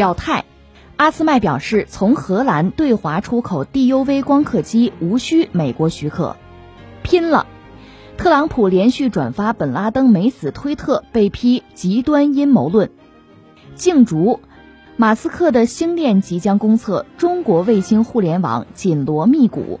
表态：阿斯麦表示，从荷兰对华出口 DUV 光刻机无需美国许可。拼了！特朗普连续转发本拉登没死推特，被批极端阴谋论。竞逐，马斯克的星链即将公测，中国卫星互联网紧锣密鼓。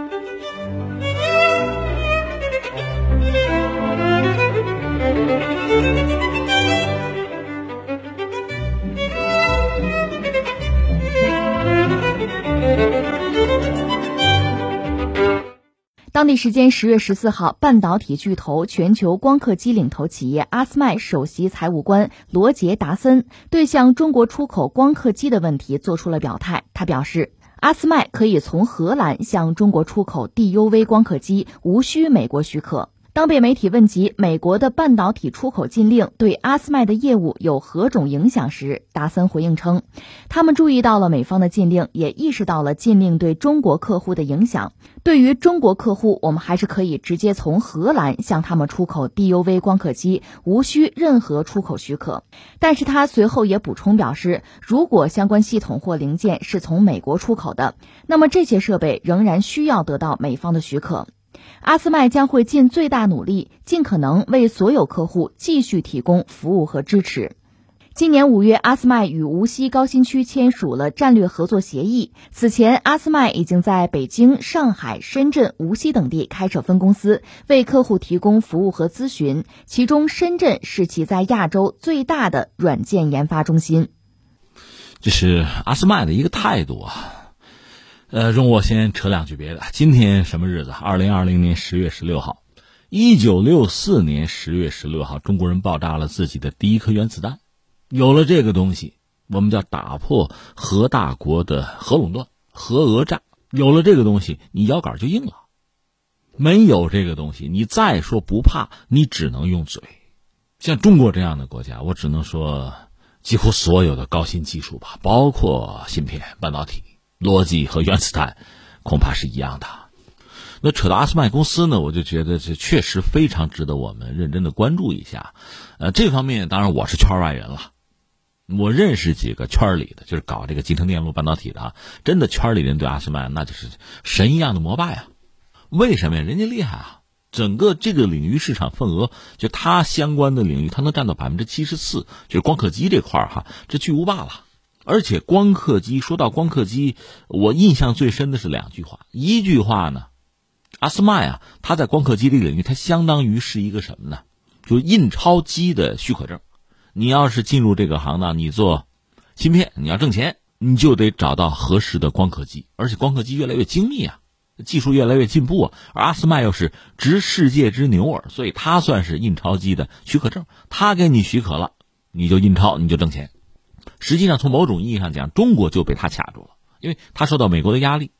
当地时间十月十四号，半导体巨头、全球光刻机领头企业阿斯麦首席财务官罗杰·达森对向中国出口光刻机的问题做出了表态。他表示，阿斯麦可以从荷兰向中国出口 DUV 光刻机，无需美国许可。当被媒体问及美国的半导体出口禁令对阿斯麦的业务有何种影响时，达森回应称，他们注意到了美方的禁令，也意识到了禁令对中国客户的影响。对于中国客户，我们还是可以直接从荷兰向他们出口 DUV 光刻机，无需任何出口许可。但是他随后也补充表示，如果相关系统或零件是从美国出口的，那么这些设备仍然需要得到美方的许可。阿斯麦将会尽最大努力，尽可能为所有客户继续提供服务和支持。今年五月，阿斯麦与无锡高新区签署了战略合作协议。此前，阿斯麦已经在北京、上海、深圳、无锡等地开设分公司，为客户提供服务和咨询。其中，深圳是其在亚洲最大的软件研发中心。这是阿斯麦的一个态度啊。呃，容我先扯两句别的。今天什么日子？二零二零年十月十六号，一九六四年十月十六号，中国人爆炸了自己的第一颗原子弹。有了这个东西，我们叫打破核大国的核垄断、核讹诈。有了这个东西，你腰杆就硬了。没有这个东西，你再说不怕，你只能用嘴。像中国这样的国家，我只能说，几乎所有的高新技术吧，包括芯片、半导体。逻辑和原子弹恐怕是一样的。那扯到阿斯麦公司呢，我就觉得这确实非常值得我们认真的关注一下。呃，这方面当然我是圈外人了，我认识几个圈里的，就是搞这个集成电路半导体的啊，真的圈里人对阿斯麦那就是神一样的膜拜啊。为什么呀？人家厉害啊！整个这个领域市场份额，就它相关的领域，它能占到百分之七十四，就是光刻机这块儿哈，这巨无霸了。而且光刻机，说到光刻机，我印象最深的是两句话。一句话呢，阿斯麦啊，他在光刻机这个领域，它相当于是一个什么呢？就印钞机的许可证。你要是进入这个行当，你做芯片，你要挣钱，你就得找到合适的光刻机。而且光刻机越来越精密啊，技术越来越进步啊。而阿斯麦又是执世界之牛耳，所以他算是印钞机的许可证。他给你许可了，你就印钞，你就挣钱。实际上，从某种意义上讲，中国就被他卡住了，因为他受到美国的压力。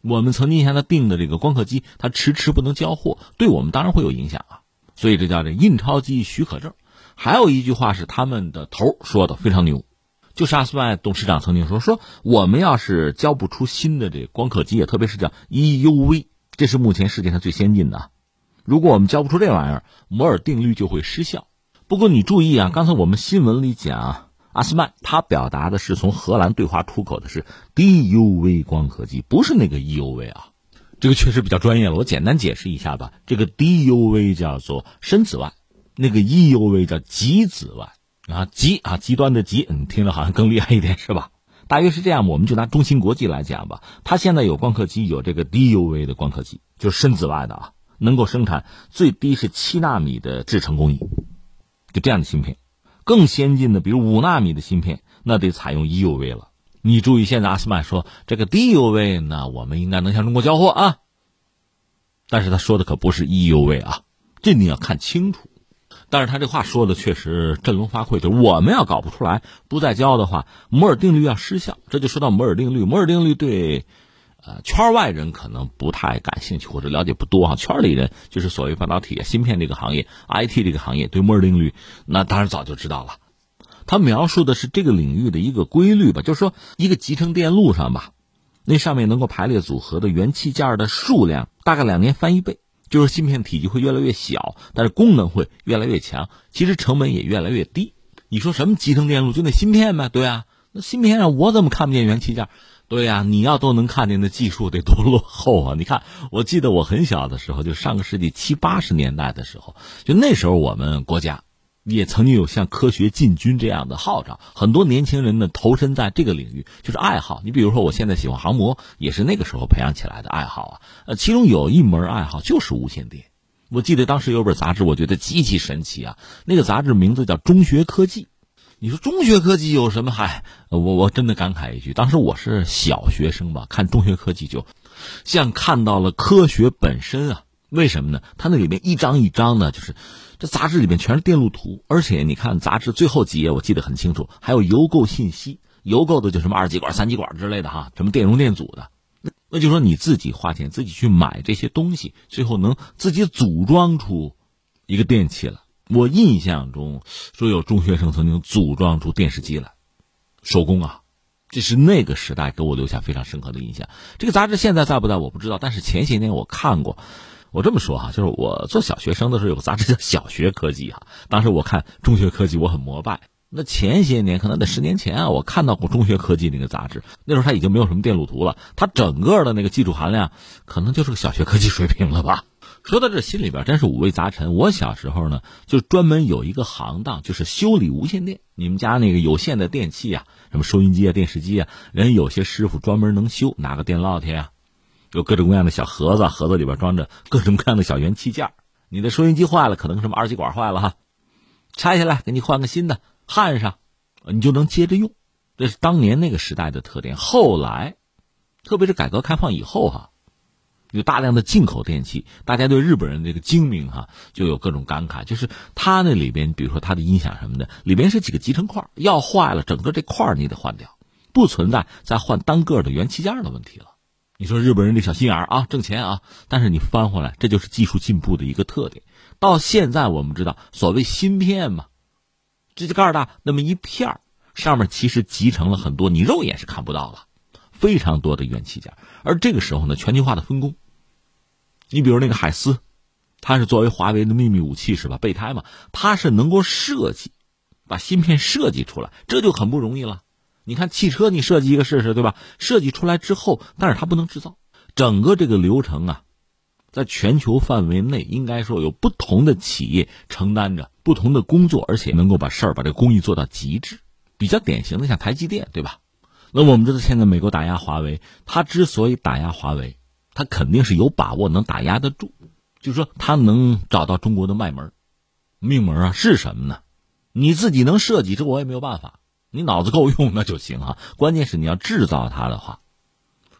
我们曾经向他订的这个光刻机，他迟迟不能交货，对我们当然会有影响啊。所以这叫这印钞机许可证。还有一句话是他们的头说的非常牛，就是阿斯麦董事长曾经说：说我们要是交不出新的这光刻机，特别是叫 EUV，这是目前世界上最先进的。如果我们交不出这玩意儿，摩尔定律就会失效。不过你注意啊，刚才我们新闻里讲。阿斯曼他表达的是从荷兰对华出口的是 DUV 光刻机，不是那个 EUV 啊，这个确实比较专业了。我简单解释一下吧。这个 DUV 叫做深紫外，那个 EUV 叫极紫外啊，极啊极端的极，嗯，听着好像更厉害一点是吧？大约是这样。我们就拿中芯国际来讲吧，它现在有光刻机，有这个 DUV 的光刻机，就是深紫外的啊，能够生产最低是七纳米的制程工艺。就这样的芯片。更先进的，比如五纳米的芯片，那得采用 EUV 了。你注意，现在阿斯曼说这个 DUV 呢，我们应该能向中国交货啊。但是他说的可不是 EUV 啊，这你要看清楚。但是他这话说的确实振聋发聩，就是我们要搞不出来，不再交的话，摩尔定律要失效。这就说到摩尔定律，摩尔定律对，呃，圈外人可能不太感兴趣或者了解不多哈。圈里人就是所谓半导体、芯片这个行业、IT 这个行业，对摩尔定律那当然早就知道了。他描述的是这个领域的一个规律吧，就是说一个集成电路上吧，那上面能够排列组合的元器件的数量大概两年翻一倍。就是芯片体积会越来越小，但是功能会越来越强，其实成本也越来越低。你说什么集成电路就那芯片呗？对啊，那芯片上我怎么看不见元器件？对呀，你要都能看见那技术得多落后啊！你看，我记得我很小的时候，就上个世纪七八十年代的时候，就那时候我们国家。也曾经有像科学进军这样的号召，很多年轻人呢投身在这个领域，就是爱好。你比如说，我现在喜欢航模，也是那个时候培养起来的爱好啊。呃，其中有一门爱好就是无线电。我记得当时有本杂志，我觉得极其神奇啊。那个杂志名字叫《中学科技》。你说中学科技有什么？嗨，我我真的感慨一句，当时我是小学生吧，看中学科技就像看到了科学本身啊。为什么呢？它那里面一张一张的，就是这杂志里面全是电路图，而且你看杂志最后几页，我记得很清楚，还有邮购信息，邮购的就什么二极管、三极管之类的哈，什么电容电阻的，那那就说你自己花钱自己去买这些东西，最后能自己组装出一个电器了。我印象中说有中学生曾经组装出电视机来，手工啊，这是那个时代给我留下非常深刻的印象。这个杂志现在在不在我不知道，但是前些年我看过。我这么说哈，就是我做小学生的时候有个杂志叫《小学科技》哈，当时我看《中学科技》我很膜拜。那前些年可能得十年前啊，我看到过《中学科技》那个杂志，那时候它已经没有什么电路图了，它整个的那个技术含量可能就是个小学科技水平了吧。说到这，心里边真是五味杂陈。我小时候呢，就专门有一个行当，就是修理无线电。你们家那个有线的电器啊，什么收音机啊、电视机啊，人有些师傅专门能修，拿个电烙铁啊。有各种各样的小盒子，盒子里边装着各种各样的小元器件。你的收音机坏了，可能什么二极管坏了哈，拆下来给你换个新的，焊上，你就能接着用。这是当年那个时代的特点。后来，特别是改革开放以后哈，有大量的进口电器，大家对日本人这个精明哈就有各种感慨。就是它那里边，比如说它的音响什么的，里边是几个集成块，要坏了，整个这块你得换掉，不存在再换单个的元器件的问题了。你说日本人这小心眼啊，挣钱啊，但是你翻回来，这就是技术进步的一个特点。到现在我们知道，所谓芯片嘛，这就盖儿大那么一片儿，上面其实集成了很多你肉眼是看不到了，非常多的元器件。而这个时候呢，全球化的分工，你比如那个海思，它是作为华为的秘密武器是吧？备胎嘛，它是能够设计，把芯片设计出来，这就很不容易了。你看汽车，你设计一个试试，对吧？设计出来之后，但是它不能制造，整个这个流程啊，在全球范围内，应该说有不同的企业承担着不同的工作，而且能够把事儿、把这个工艺做到极致。比较典型的像台积电，对吧？那我们知道，现在美国打压华为，它之所以打压华为，它肯定是有把握能打压得住，就是说它能找到中国的脉门、命门啊，是什么呢？你自己能设计，这我也没有办法。你脑子够用那就行啊，关键是你要制造它的话，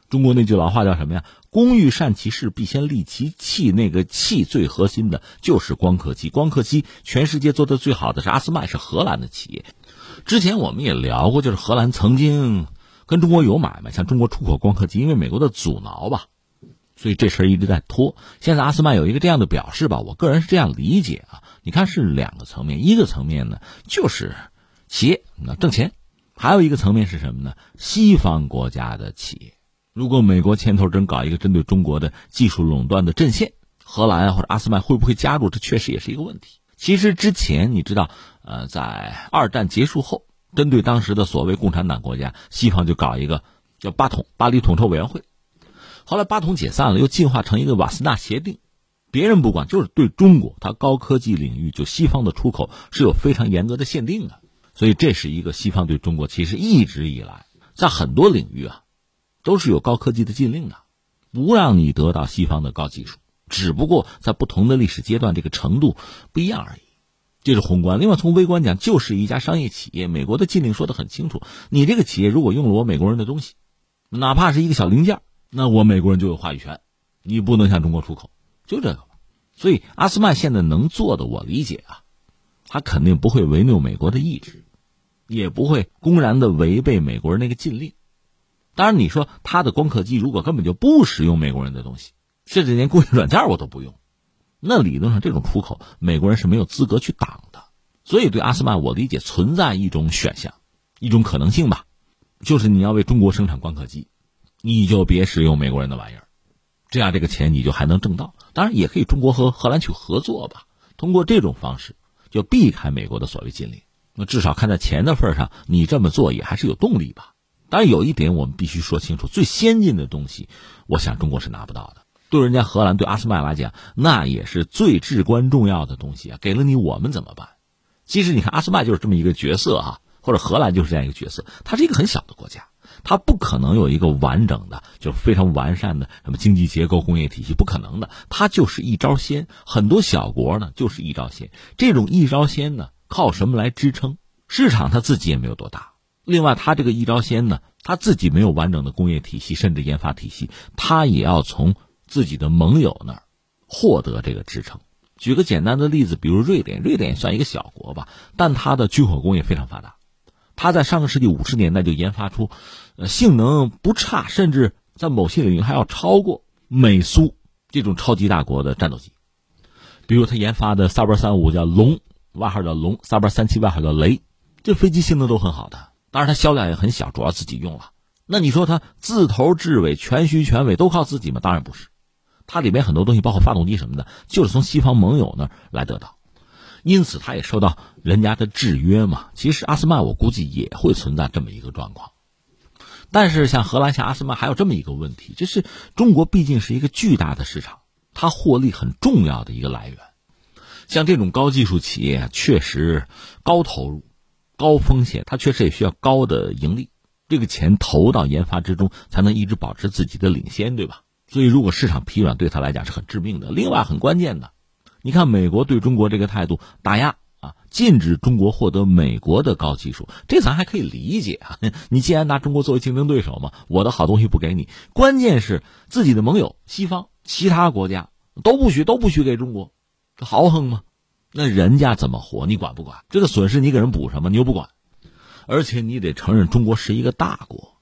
中国那句老话叫什么呀？工欲善其事，必先利其器。那个器最核心的就是光刻机。光刻机全世界做的最好的是阿斯麦，是荷兰的企业。之前我们也聊过，就是荷兰曾经跟中国有买卖，向中国出口光刻机，因为美国的阻挠吧，所以这事儿一直在拖。现在阿斯曼有一个这样的表示吧，我个人是这样理解啊。你看是两个层面，一个层面呢就是。企业那挣钱，还有一个层面是什么呢？西方国家的企业，如果美国牵头真搞一个针对中国的技术垄断的阵线，荷兰啊或者阿斯曼会不会加入？这确实也是一个问题。其实之前你知道，呃，在二战结束后，针对当时的所谓共产党国家，西方就搞一个叫巴统巴黎统筹委员会，后来巴统解散了，又进化成一个瓦斯纳协定，别人不管，就是对中国它高科技领域就西方的出口是有非常严格的限定的。所以这是一个西方对中国其实一直以来在很多领域啊，都是有高科技的禁令的，不让你得到西方的高技术。只不过在不同的历史阶段，这个程度不一样而已。这是宏观。另外，从微观讲，就是一家商业企业。美国的禁令说的很清楚，你这个企业如果用了我美国人的东西，哪怕是一个小零件，那我美国人就有话语权，你不能向中国出口，就这个。所以，阿斯曼现在能做的，我理解啊，他肯定不会违拗美国的意志，也不会公然的违背美国人那个禁令。当然，你说他的光刻机如果根本就不使用美国人的东西，甚至连工业软件我都不用，那理论上这种出口，美国人是没有资格去挡的。所以，对阿斯曼，我理解存在一种选项，一种可能性吧，就是你要为中国生产光刻机，你就别使用美国人的玩意儿，这样这个钱你就还能挣到。当然，也可以中国和荷兰去合作吧，通过这种方式就避开美国的所谓禁令。那至少看在钱的份上，你这么做也还是有动力吧。当然，有一点我们必须说清楚：最先进的东西，我想中国是拿不到的。对人家荷兰、对阿斯麦来讲，那也是最至关重要的东西啊！给了你，我们怎么办？其实你看，阿斯麦就是这么一个角色哈，或者荷兰就是这样一个角色。它是一个很小的国家，它不可能有一个完整的、就非常完善的什么经济结构、工业体系，不可能的。它就是一招鲜，很多小国呢就是一招鲜。这种一招鲜呢，靠什么来支撑？市场它自己也没有多大。另外，他这个一招鲜呢，他自己没有完整的工业体系，甚至研发体系，他也要从自己的盟友那儿获得这个支撑。举个简单的例子，比如瑞典，瑞典算一个小国吧，但它的军火工业非常发达。它在上个世纪五十年代就研发出，呃，性能不差，甚至在某些领域还要超过美苏这种超级大国的战斗机。比如他研发的萨博三五叫龙，外号叫龙；萨博三七外号叫雷，这飞机性能都很好的。当然，它销量也很小，主要自己用了。那你说它自头至尾全虚全伪都靠自己吗？当然不是，它里面很多东西，包括发动机什么的，就是从西方盟友那儿来得到，因此它也受到人家的制约嘛。其实阿斯曼我估计也会存在这么一个状况，但是像荷兰、像阿斯曼还有这么一个问题，就是中国毕竟是一个巨大的市场，它获利很重要的一个来源。像这种高技术企业，确实高投入。高风险，它确实也需要高的盈利，这个钱投到研发之中，才能一直保持自己的领先，对吧？所以，如果市场疲软，对他来讲是很致命的。另外，很关键的，你看美国对中国这个态度，打压啊，禁止中国获得美国的高技术，这咱还可以理解啊。你既然拿中国作为竞争对手嘛，我的好东西不给你，关键是自己的盟友西方其他国家都不许都不许给中国，这豪横吗？那人家怎么活，你管不管？这个损失你给人补什么？你又不管，而且你得承认中国是一个大国。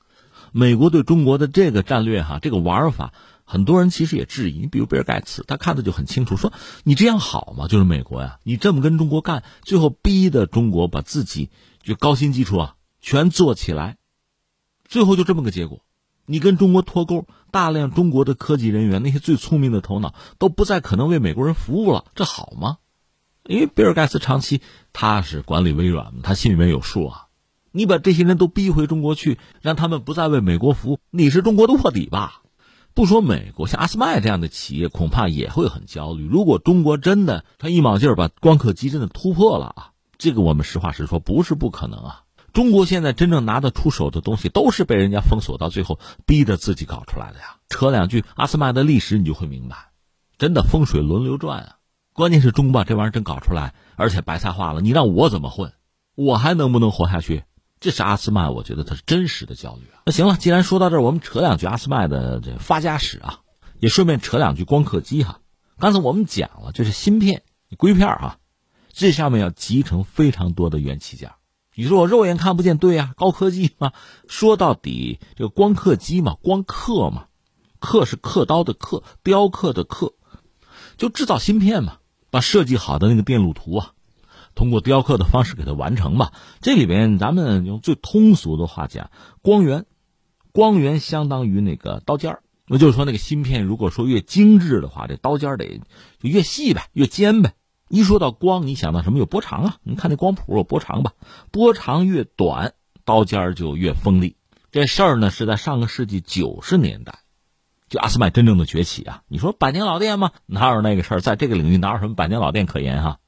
美国对中国的这个战略哈，这个玩法，很多人其实也质疑。你比如比尔盖茨，他看的就很清楚，说你这样好吗？就是美国呀，你这么跟中国干，最后逼的中国把自己就高新技术啊全做起来，最后就这么个结果。你跟中国脱钩，大量中国的科技人员，那些最聪明的头脑都不再可能为美国人服务了，这好吗？因为比尔盖茨长期他是管理微软他心里面有数啊。你把这些人都逼回中国去，让他们不再为美国服务，你是中国的卧底吧？不说美国，像阿斯麦这样的企业恐怕也会很焦虑。如果中国真的他一卯劲儿把光刻机真的突破了啊，这个我们实话实说不是不可能啊。中国现在真正拿得出手的东西，都是被人家封锁到最后逼着自己搞出来的呀。扯两句阿斯麦的历史，你就会明白，真的风水轮流转啊。关键是中国把这玩意儿真搞出来，而且白菜化了，你让我怎么混？我还能不能活下去？这是阿斯麦，我觉得他是真实的焦虑啊。那行了，既然说到这儿，我们扯两句阿斯麦的这发家史啊，也顺便扯两句光刻机哈。刚才我们讲了，就是芯片、硅片啊，这上面要集成非常多的元器件。你说我肉眼看不见，对呀，高科技嘛。说到底，这个光刻机嘛，光刻嘛，刻是刻刀的刻，雕刻的刻，就制造芯片嘛。把设计好的那个电路图啊，通过雕刻的方式给它完成吧。这里边咱们用最通俗的话讲，光源，光源相当于那个刀尖儿。那就是说，那个芯片如果说越精致的话，这刀尖得就越细呗，越尖呗。一说到光，你想到什么？有波长啊？你看那光谱有波长吧？波长越短，刀尖就越锋利。这事儿呢，是在上个世纪九十年代。就阿斯麦真正的崛起啊！你说百年老店吗？哪有那个事儿？在这个领域哪有什么百年老店可言哈？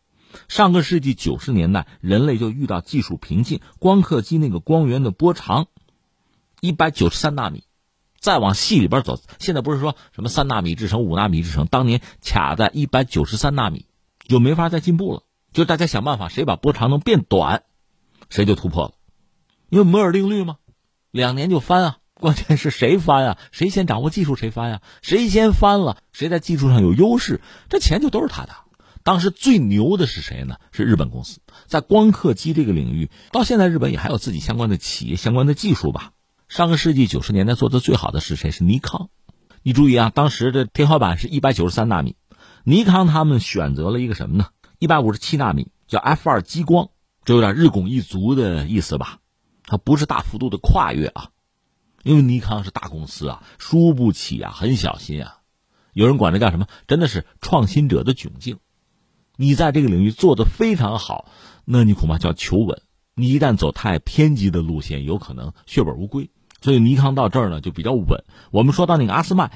上个世纪九十年代，人类就遇到技术瓶颈，光刻机那个光源的波长一百九十三纳米，再往细里边走，现在不是说什么三纳米制成、五纳米制成，当年卡在一百九十三纳米，就没法再进步了。就大家想办法，谁把波长能变短，谁就突破了。因为摩尔定律嘛，两年就翻啊。关键是谁翻啊？谁先掌握技术谁翻呀？谁先翻了，谁在技术上有优势，这钱就都是他的。当时最牛的是谁呢？是日本公司，在光刻机这个领域，到现在日本也还有自己相关的企业、相关的技术吧。上个世纪九十年代做的最好的是谁？是尼康。你注意啊，当时的天花板是一百九十三纳米，尼康他们选择了一个什么呢？一百五十七纳米，叫 F 二激光，这有点日拱一卒的意思吧？它不是大幅度的跨越啊。因为尼康是大公司啊，输不起啊，很小心啊。有人管这叫什么？真的是创新者的窘境。你在这个领域做的非常好，那你恐怕叫求稳。你一旦走太偏激的路线，有可能血本无归。所以尼康到这儿呢就比较稳。我们说到那个阿斯麦，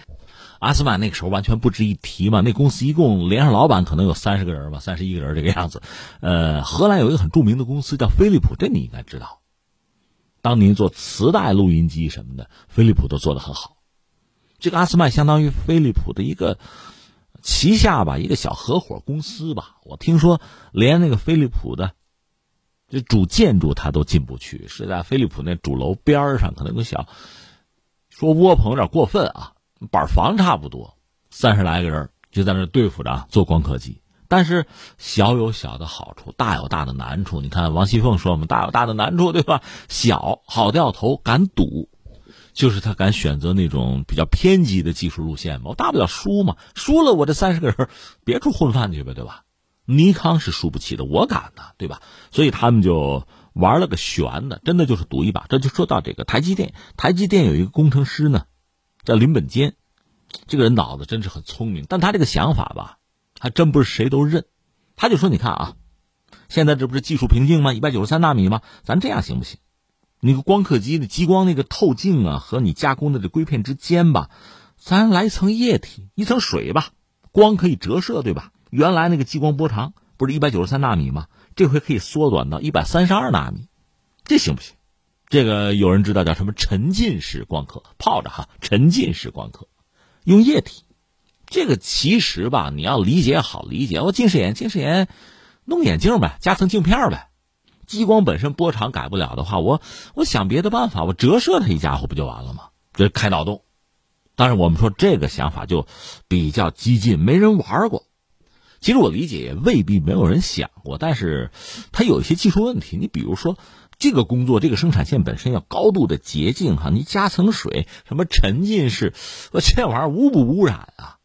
阿斯麦那个时候完全不值一提嘛。那公司一共连上老板可能有三十个人吧，三十一个人这个样子。呃，荷兰有一个很著名的公司叫飞利浦，这你应该知道。当年做磁带录音机什么的，飞利浦都做得很好。这个阿斯麦相当于飞利浦的一个旗下吧，一个小合伙公司吧。我听说连那个飞利浦的这主建筑他都进不去，是在飞利浦那主楼边上，可能有个小说窝棚有点过分啊，板房差不多，三十来个人就在那对付着做光刻机。但是小有小的好处，大有大的难处。你看王熙凤说我们大有大的难处，对吧？小好掉头，敢赌，就是他敢选择那种比较偏激的技术路线嘛。我大不了输嘛，输了我这三十个人别处混饭去呗，对吧？尼康是输不起的，我敢的，对吧？所以他们就玩了个悬的，真的就是赌一把。这就说到这个台积电，台积电有一个工程师呢，叫林本坚，这个人脑子真是很聪明，但他这个想法吧。还真不是谁都认，他就说：“你看啊，现在这不是技术瓶颈吗？一百九十三纳米吗？咱这样行不行？那个光刻机的激光那个透镜啊，和你加工的这硅片之间吧，咱来一层液体，一层水吧，光可以折射，对吧？原来那个激光波长不是一百九十三纳米吗？这回可以缩短到一百三十二纳米，这行不行？这个有人知道叫什么沉浸式光刻，泡着哈，沉浸式光刻，用液体。”这个其实吧，你要理解好理解。我近视眼，近视眼，弄眼镜呗，加层镜片呗。激光本身波长改不了的话，我我想别的办法，我折射它一家伙不就完了吗？这开脑洞。当然，我们说这个想法就比较激进，没人玩过。其实我理解也未必没有人想过，但是它有一些技术问题。你比如说，这个工作这个生产线本身要高度的洁净哈，你加层水，什么沉浸式，我这玩意儿污不污染啊？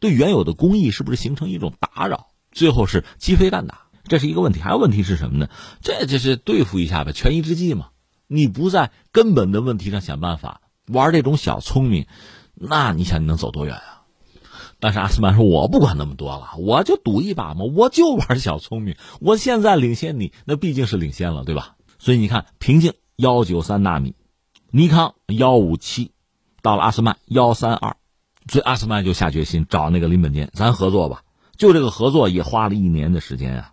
对原有的工艺是不是形成一种打扰？最后是鸡飞蛋打，这是一个问题。还有问题是什么呢？这就是对付一下呗，权宜之计嘛。你不在根本的问题上想办法，玩这种小聪明，那你想你能走多远啊？但是阿斯曼说：“我不管那么多了，我就赌一把嘛，我就玩小聪明。我现在领先你，那毕竟是领先了，对吧？所以你看，平静幺九三纳米，尼康幺五七，到了阿斯曼幺三二。”所以阿斯曼就下决心找那个林本坚，咱合作吧。就这个合作也花了一年的时间啊，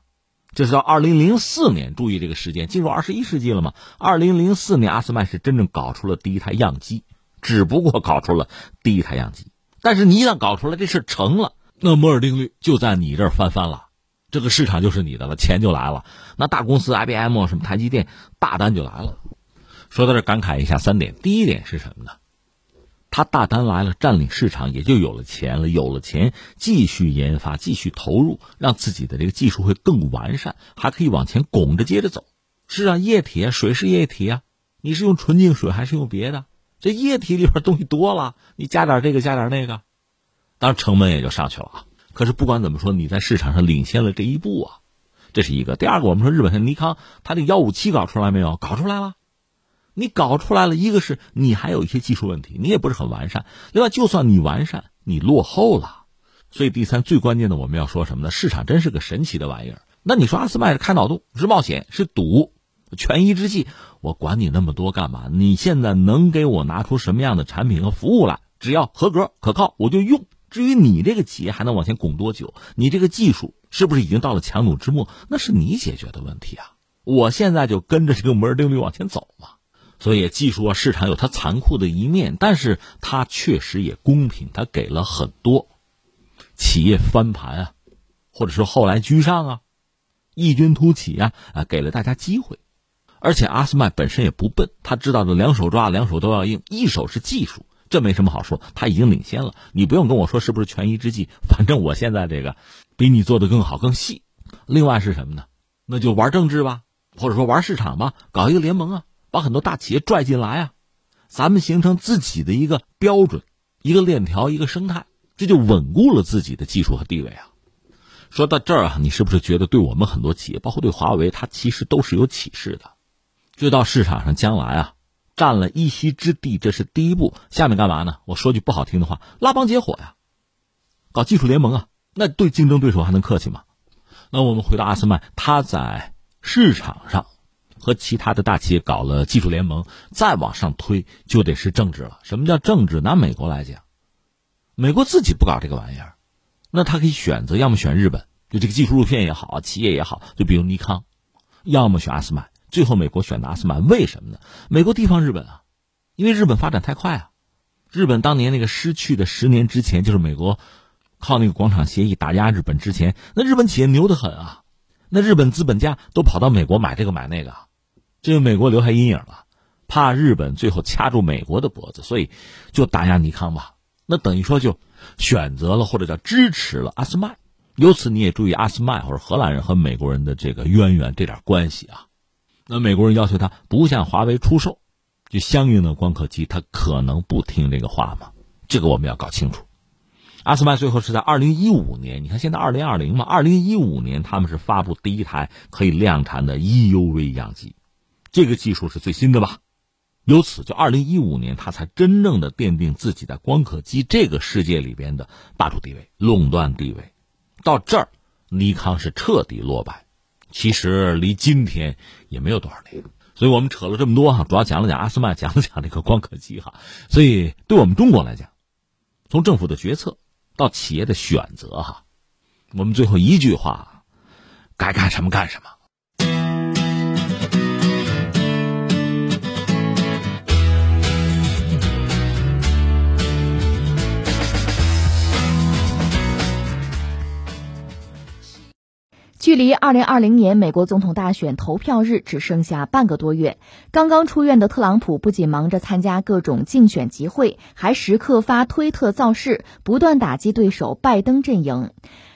这是到二零零四年，注意这个时间，进入二十一世纪了嘛？二零零四年，阿斯曼是真正搞出了第一台样机，只不过搞出了第一台样机。但是你一旦搞出来，这事成了，那摩尔定律就在你这儿翻番了，这个市场就是你的了，钱就来了。那大公司 IBM 什么台积电大单就来了。说到这，感慨一下三点，第一点是什么呢？他大单来了，占领市场，也就有了钱了。有了钱，继续研发，继续投入，让自己的这个技术会更完善，还可以往前拱着接着走。是啊，液体啊，水是液体啊，你是用纯净水还是用别的？这液体里边东西多了，你加点这个，加点那个，当然成本也就上去了啊。可是不管怎么说，你在市场上领先了这一步啊，这是一个。第二个，我们说日本的尼康，他这幺五七搞出来没有？搞出来了。你搞出来了，一个是你还有一些技术问题，你也不是很完善；另外，就算你完善，你落后了。所以，第三最关键的，我们要说什么呢？市场真是个神奇的玩意儿。那你说阿斯麦是开脑洞，是冒险，是赌，权宜之计。我管你那么多干嘛？你现在能给我拿出什么样的产品和服务来？只要合格可靠，我就用。至于你这个企业还能往前拱多久，你这个技术是不是已经到了强弩之末，那是你解决的问题啊。我现在就跟着这个摩尔定律往前走嘛。所以，技术啊，市场有它残酷的一面，但是它确实也公平，它给了很多企业翻盘啊，或者说后来居上啊，异军突起啊啊，给了大家机会。而且阿斯麦本身也不笨，他知道的两手抓，两手都要硬，一手是技术，这没什么好说，他已经领先了。你不用跟我说是不是权宜之计，反正我现在这个比你做的更好更细。另外是什么呢？那就玩政治吧，或者说玩市场吧，搞一个联盟啊，把很多大企业拽进来啊，咱们形成自己的一个标准、一个链条、一个生态，这就稳固了自己的技术和地位啊。说到这儿啊，你是不是觉得对我们很多企业，包括对华为，它其实都是有启示的？就到市场上将来啊，占了一席之地，这是第一步。下面干嘛呢？我说句不好听的话，拉帮结伙呀，搞技术联盟啊，那对竞争对手还能客气吗？那我们回到阿斯曼，他在市场上和其他的大企业搞了技术联盟，再往上推就得是政治了。什么叫政治？拿美国来讲，美国自己不搞这个玩意儿，那他可以选择，要么选日本，就这个技术路线也好，企业也好，就比如尼康；要么选阿斯曼。最后，美国选的阿斯曼，为什么呢？美国地方日本啊，因为日本发展太快啊。日本当年那个失去的十年之前，就是美国靠那个广场协议打压日本之前，那日本企业牛得很啊。那日本资本家都跑到美国买这个买那个，这个美国留下阴影了，怕日本最后掐住美国的脖子，所以就打压尼康吧。那等于说就选择了或者叫支持了阿斯麦。由此你也注意阿斯麦或者荷兰人和美国人的这个渊源这点关系啊。那美国人要求他不向华为出售，就相应的光刻机，他可能不听这个话吗？这个我们要搞清楚。阿斯麦最后是在二零一五年，你看现在二零二零嘛，二零一五年他们是发布第一台可以量产的 EUV 样机，这个技术是最新的吧？由此就二零一五年他才真正的奠定自己在光刻机这个世界里边的霸主地位、垄断地位。到这儿，尼康是彻底落败。其实离今天也没有多少年，所以我们扯了这么多哈，主要讲了讲阿斯麦，讲了讲这个光刻机哈。所以对我们中国来讲，从政府的决策到企业的选择哈，我们最后一句话，该干什么干什么。距离二零二零年美国总统大选投票日只剩下半个多月，刚刚出院的特朗普不仅忙着参加各种竞选集会，还时刻发推特造势，不断打击对手拜登阵营。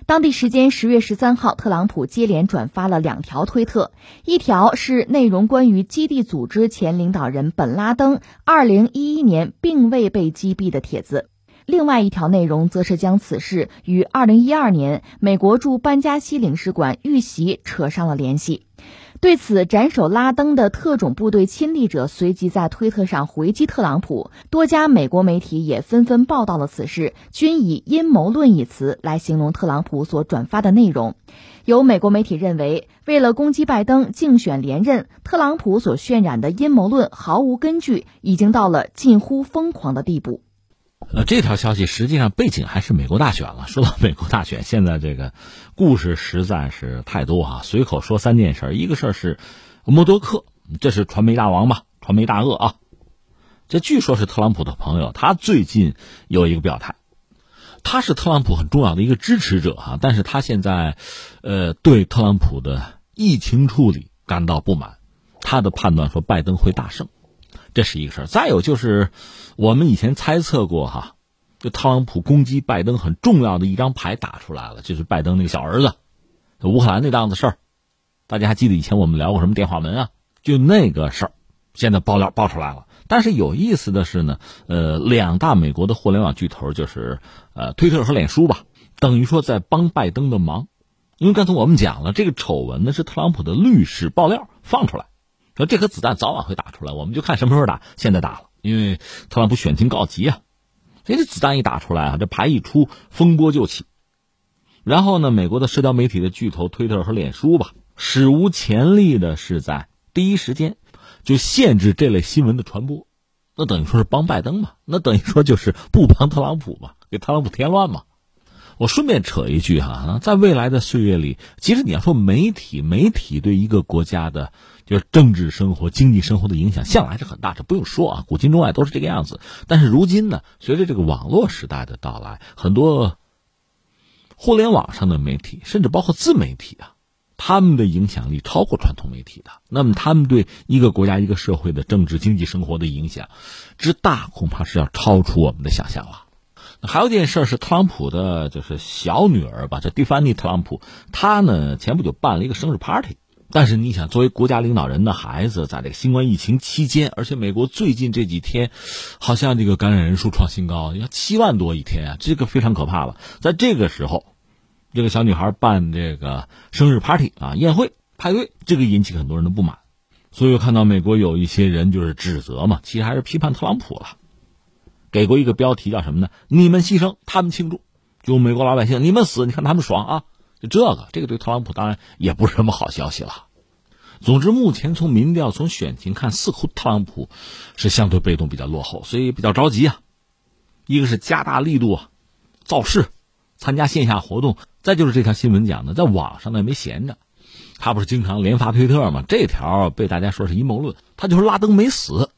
当地时间十月十三号，特朗普接连转发了两条推特，一条是内容关于基地组织前领导人本拉登二零一一年并未被击毙的帖子。另外一条内容则是将此事与2012年美国驻班加西领事馆遇袭扯上了联系。对此，斩首拉登的特种部队亲历者随即在推特上回击特朗普，多家美国媒体也纷纷报道了此事，均以阴谋论一词来形容特朗普所转发的内容。有美国媒体认为，为了攻击拜登竞选连任，特朗普所渲染的阴谋论毫无根据，已经到了近乎疯狂的地步。呃，这条消息实际上背景还是美国大选了。说到美国大选，现在这个故事实在是太多啊。随口说三件事，一个事儿是默多克，这是传媒大王吧，传媒大鳄啊。这据说是特朗普的朋友，他最近有一个表态，他是特朗普很重要的一个支持者哈，但是他现在，呃，对特朗普的疫情处理感到不满，他的判断说拜登会大胜。这是一个事儿，再有就是，我们以前猜测过哈，就特朗普攻击拜登很重要的一张牌打出来了，就是拜登那个小儿子，乌克兰那档子事儿，大家还记得以前我们聊过什么电话门啊？就那个事儿，现在爆料爆出来了。但是有意思的是呢，呃，两大美国的互联网巨头就是呃推特和脸书吧，等于说在帮拜登的忙，因为刚才我们讲了，这个丑闻呢是特朗普的律师爆料放出来。说这颗子弹早晚会打出来，我们就看什么时候打。现在打了，因为特朗普选情告急啊，所以这子弹一打出来啊，这牌一出，风波就起。然后呢，美国的社交媒体的巨头推特和脸书吧，史无前例的是在第一时间就限制这类新闻的传播，那等于说是帮拜登嘛，那等于说就是不帮特朗普嘛，给特朗普添乱嘛。我顺便扯一句哈，在未来的岁月里，其实你要说媒体，媒体对一个国家的，就是政治生活、经济生活的影响，向来是很大，这不用说啊，古今中外都是这个样子。但是如今呢，随着这个网络时代的到来，很多互联网上的媒体，甚至包括自媒体啊，他们的影响力超过传统媒体的。那么，他们对一个国家、一个社会的政治、经济生活的影响之大，恐怕是要超出我们的想象了。还有一件事是特朗普的，就是小女儿吧，叫蒂凡尼·特朗普，她呢前不久办了一个生日 party。但是你想，作为国家领导人的孩子，在这个新冠疫情期间，而且美国最近这几天，好像这个感染人数创新高，要七万多一天啊，这个非常可怕了。在这个时候，这个小女孩办这个生日 party 啊，宴会派对，这个引起很多人的不满。所以我看到美国有一些人就是指责嘛，其实还是批判特朗普了，给过一个标题叫什么呢？你们牺牲，他们庆祝，就美国老百姓，你们死，你看他们爽啊。就这个，这个对特朗普当然也不是什么好消息了。总之，目前从民调、从选情看，似乎特朗普是相对被动、比较落后，所以比较着急啊。一个是加大力度啊，造势，参加线下活动；再就是这条新闻讲的，在网上呢没闲着，他不是经常连发推特吗？这条被大家说是阴谋论，他就是拉登没死。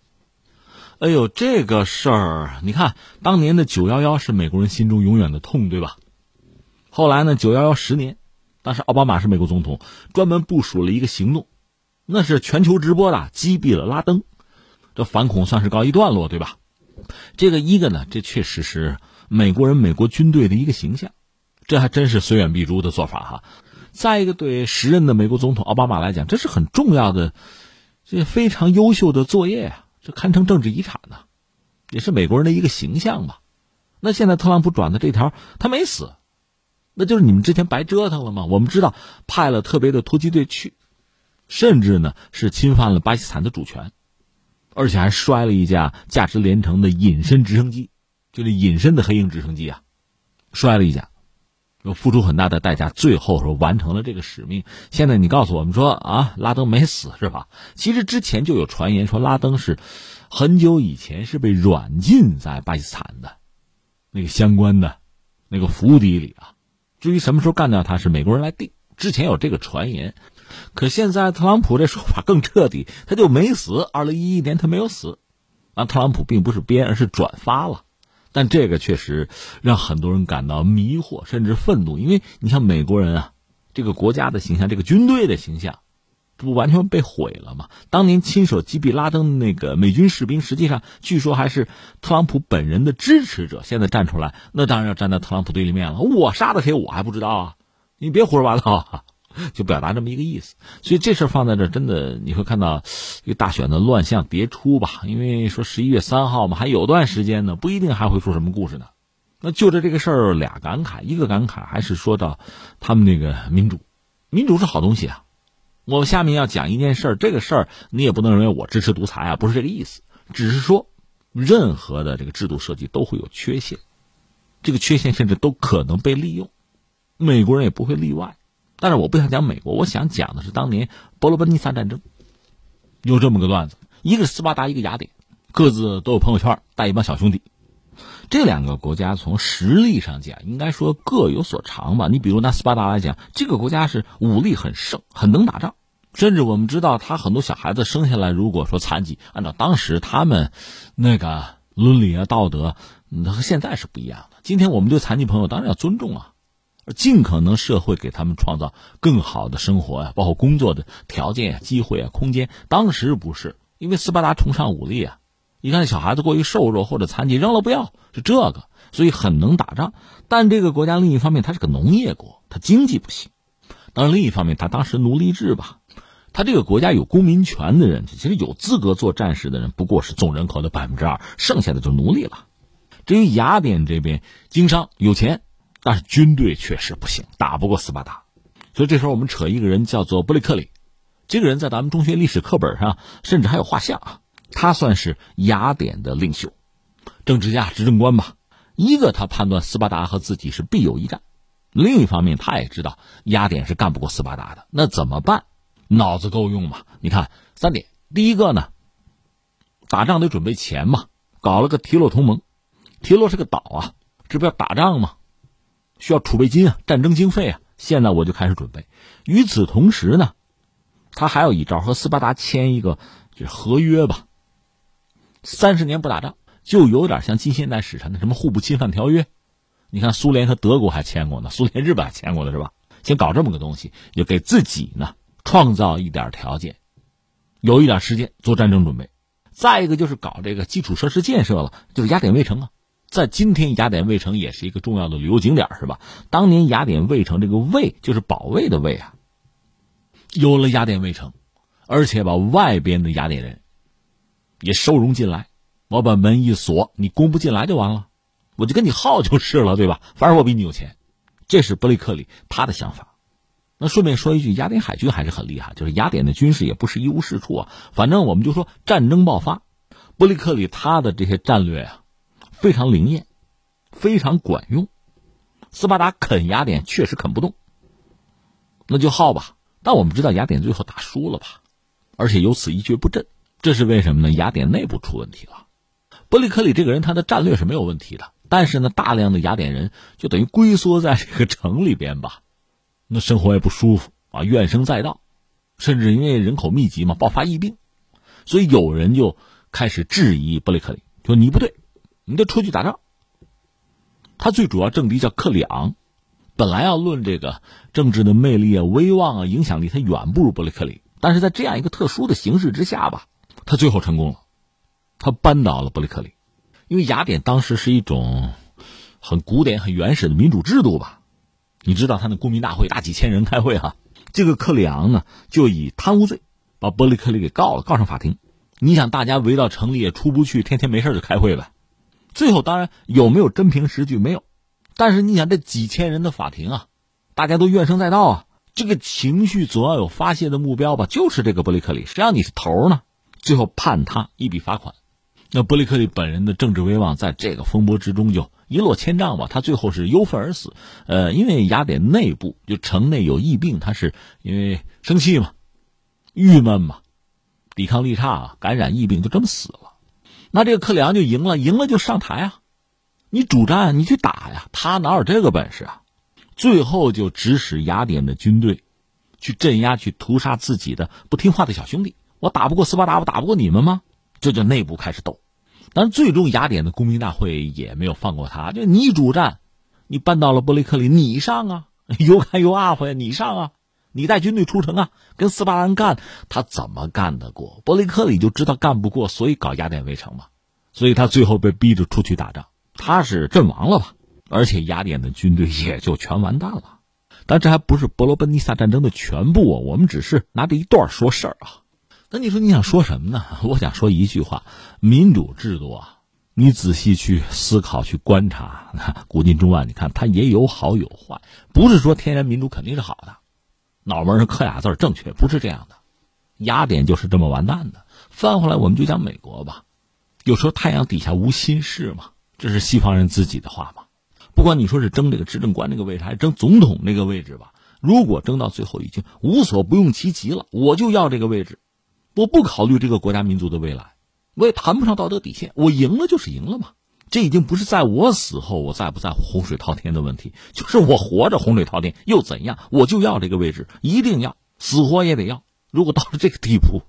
哎呦，这个事儿，你看当年的九幺幺是美国人心中永远的痛，对吧？后来呢？九幺幺十年，当时奥巴马是美国总统，专门部署了一个行动，那是全球直播的，击毙了拉登，这反恐算是告一段落，对吧？这个一个呢，这确实是美国人、美国军队的一个形象，这还真是虽远必诛的做法哈。再一个，对时任的美国总统奥巴马来讲，这是很重要的，这非常优秀的作业啊，这堪称政治遗产呢，也是美国人的一个形象吧。那现在特朗普转的这条，他没死。那就是你们之前白折腾了吗？我们知道派了特别的突击队去，甚至呢是侵犯了巴基斯坦的主权，而且还摔了一架价值连城的隐身直升机，就是隐身的黑鹰直升机啊，摔了一架，又付出很大的代价，最后说完成了这个使命。现在你告诉我们说啊，拉登没死是吧？其实之前就有传言说拉登是很久以前是被软禁在巴基斯坦的，那个相关的那个府邸里啊。至于什么时候干掉他，是美国人来定。之前有这个传言，可现在特朗普这说法更彻底，他就没死。二零一一年他没有死，啊，特朗普并不是编，而是转发了。但这个确实让很多人感到迷惑，甚至愤怒，因为你像美国人啊，这个国家的形象，这个军队的形象。不完全被毁了吗？当年亲手击毙拉登那个美军士兵，实际上据说还是特朗普本人的支持者。现在站出来，那当然要站在特朗普对立面了。我杀的谁，我还不知道啊！你别胡说八道啊，就表达这么一个意思。所以这事放在这，真的你会看到一个大选的乱象迭出吧？因为说十一月三号嘛，还有段时间呢，不一定还会出什么故事呢。那就着这个事儿俩感慨，一个感慨还是说到他们那个民主，民主是好东西啊。我下面要讲一件事儿，这个事儿你也不能认为我支持独裁啊，不是这个意思，只是说，任何的这个制度设计都会有缺陷，这个缺陷甚至都可能被利用，美国人也不会例外。但是我不想讲美国，我想讲的是当年伯罗奔尼撒战争，有这么个段子，一个斯巴达，一个雅典，各自都有朋友圈，带一帮小兄弟。这两个国家从实力上讲，应该说各有所长吧。你比如拿斯巴达来讲，这个国家是武力很盛，很能打仗，甚至我们知道他很多小孩子生下来，如果说残疾，按照当时他们那个伦理啊、道德，那和现在是不一样的。今天我们对残疾朋友当然要尊重啊，尽可能社会给他们创造更好的生活呀，包括工作的条件、机会啊、空间。当时不是，因为斯巴达崇尚武力啊。你看，小孩子过于瘦弱或者残疾，扔了不要，是这个，所以很能打仗。但这个国家另一方面，它是个农业国，它经济不行。当然，另一方面，它当时奴隶制吧，它这个国家有公民权的人，其实有资格做战士的人，不过是总人口的百分之二，剩下的就奴隶了。至于雅典这边，经商有钱，但是军队确实不行，打不过斯巴达。所以这时候我们扯一个人，叫做布雷克里，这个人在咱们中学历史课本上甚至还有画像啊。他算是雅典的领袖、政治家、执政官吧。一个，他判断斯巴达和自己是必有一战；另一方面，他也知道雅典是干不过斯巴达的。那怎么办？脑子够用吗？你看三点：第一个呢，打仗得准备钱嘛，搞了个提洛同盟。提洛是个岛啊，这不要打仗吗？需要储备金啊，战争经费啊。现在我就开始准备。与此同时呢，他还有一招，和斯巴达签一个这合约吧。三十年不打仗，就有点像近现代史上的什么互不侵犯条约。你看，苏联和德国还签过呢，苏联、日本还签过呢，是吧？先搞这么个东西，就给自己呢创造一点条件，有一点时间做战争准备。再一个就是搞这个基础设施建设了，就是雅典卫城啊，在今天雅典卫城也是一个重要的旅游景点，是吧？当年雅典卫城这个卫就是保卫的卫啊，有了雅典卫城，而且把外边的雅典人也收容进来，我把门一锁，你攻不进来就完了，我就跟你耗就是了，对吧？反正我比你有钱，这是伯利克里他的想法。那顺便说一句，雅典海军还是很厉害，就是雅典的军事也不是一无是处啊。反正我们就说战争爆发，伯利克里他的这些战略啊，非常灵验，非常管用。斯巴达啃雅典确实啃不动，那就耗吧。但我们知道雅典最后打输了吧，而且由此一蹶不振，这是为什么呢？雅典内部出问题了。伯利克里这个人他的战略是没有问题的，但是呢，大量的雅典人就等于龟缩在这个城里边吧。那生活也不舒服啊，怨声载道，甚至因为人口密集嘛，爆发疫病，所以有人就开始质疑伯利克里，说你不对，你得出去打仗。他最主要政敌叫克里昂，本来要论这个政治的魅力啊、威望啊、影响力，他远不如伯利克里，但是在这样一个特殊的形势之下吧，他最后成功了，他扳倒了伯利克里，因为雅典当时是一种很古典、很原始的民主制度吧。你知道他那公民大会大几千人开会哈，这个克里昂呢就以贪污罪把伯利克里给告了，告上法庭。你想大家围到城里也出不去，天天没事就开会呗。最后当然有没有真凭实据没有，但是你想这几千人的法庭啊，大家都怨声载道啊，这个情绪总要有发泄的目标吧，就是这个伯利克里，谁让你是头呢？最后判他一笔罚款，那伯利克里本人的政治威望在这个风波之中就。一落千丈吧，他最后是忧愤而死。呃，因为雅典内部就城内有疫病，他是因为生气嘛、郁闷嘛、抵抗力差啊，感染疫病就这么死了。那这个克里昂就赢了，赢了就上台啊，你主战，你去打呀，他哪有这个本事啊？最后就指使雅典的军队去镇压、去屠杀自己的不听话的小兄弟。我打不过斯巴达，我打不过你们吗？这就内部开始斗。但最终，雅典的公民大会也没有放过他。就你主战，你搬到了伯利克里，你上啊，有干有 up 呀，你上啊，你带军队出城啊，跟斯巴达人干，他怎么干得过？伯利克里就知道干不过，所以搞雅典围城嘛。所以他最后被逼着出去打仗，他是阵亡了吧？而且雅典的军队也就全完蛋了。但这还不是伯罗奔尼撒战争的全部啊，我们只是拿这一段说事儿啊。那你说你想说什么呢？我想说一句话：民主制度啊，你仔细去思考、去观察，古今中外，你看它也有好有坏，不是说天然民主肯定是好的，脑门上刻俩字正确，不是这样的。雅典就是这么完蛋的。翻回来，我们就讲美国吧。有时候太阳底下无新事嘛，这是西方人自己的话嘛。不管你说是争这个执政官这个位置，还是争总统那个位置吧，如果争到最后已经无所不用其极了，我就要这个位置。我不考虑这个国家民族的未来，我也谈不上道德底线。我赢了就是赢了嘛，这已经不是在我死后我在不在乎洪水滔天的问题，就是我活着洪水滔天又怎样？我就要这个位置，一定要死活也得要。如果到了这个地步。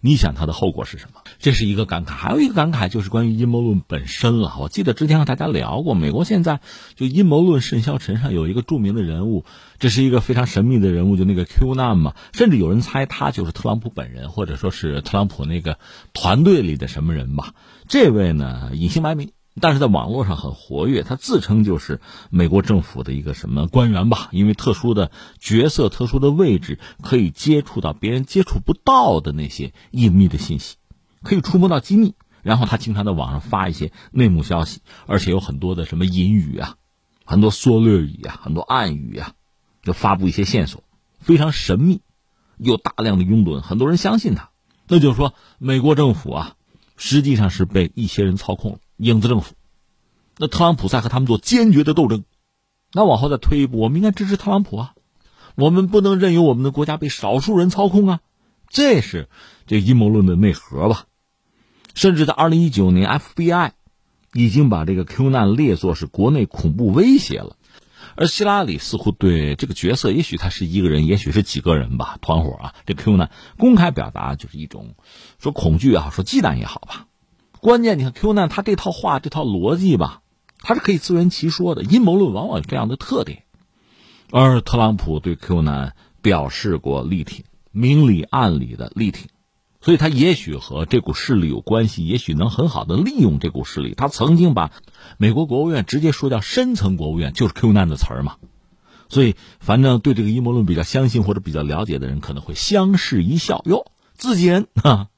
你想它的后果是什么？这是一个感慨，还有一个感慨就是关于阴谋论本身了。我记得之前和大家聊过，美国现在就阴谋论甚嚣尘上，有一个著名的人物，这是一个非常神秘的人物，就那个 Q 男嘛，甚至有人猜他就是特朗普本人，或者说是特朗普那个团队里的什么人吧。这位呢，隐姓埋名。但是在网络上很活跃，他自称就是美国政府的一个什么官员吧？因为特殊的角色、特殊的位置，可以接触到别人接触不到的那些隐秘的信息，可以触摸到机密。然后他经常在网上发一些内幕消息，而且有很多的什么隐语啊，很多缩略语啊，很多暗语啊，就发布一些线索，非常神秘，有大量的拥趸，很多人相信他。那就是说，美国政府啊，实际上是被一些人操控了。影子政府，那特朗普在和他们做坚决的斗争。那往后再推一步，我们应该支持特朗普啊！我们不能任由我们的国家被少数人操控啊！这是这阴谋论的内核吧？甚至在二零一九年，FBI 已经把这个 Q 难列作是国内恐怖威胁了。而希拉里似乎对这个角色，也许他是一个人，也许是几个人吧，团伙啊。这 Q 难公开表达就是一种说恐惧也好，说忌惮也好吧。关键，你看 Q 难他这套话、这套逻辑吧，他是可以自圆其说的。阴谋论往往有这样的特点，而特朗普对 Q 难表示过力挺，明里暗里的力挺，所以他也许和这股势力有关系，也许能很好的利用这股势力。他曾经把美国国务院直接说叫深层国务院，就是 Q 难的词儿嘛。所以，反正对这个阴谋论比较相信或者比较了解的人，可能会相视一笑。哟，自己人啊！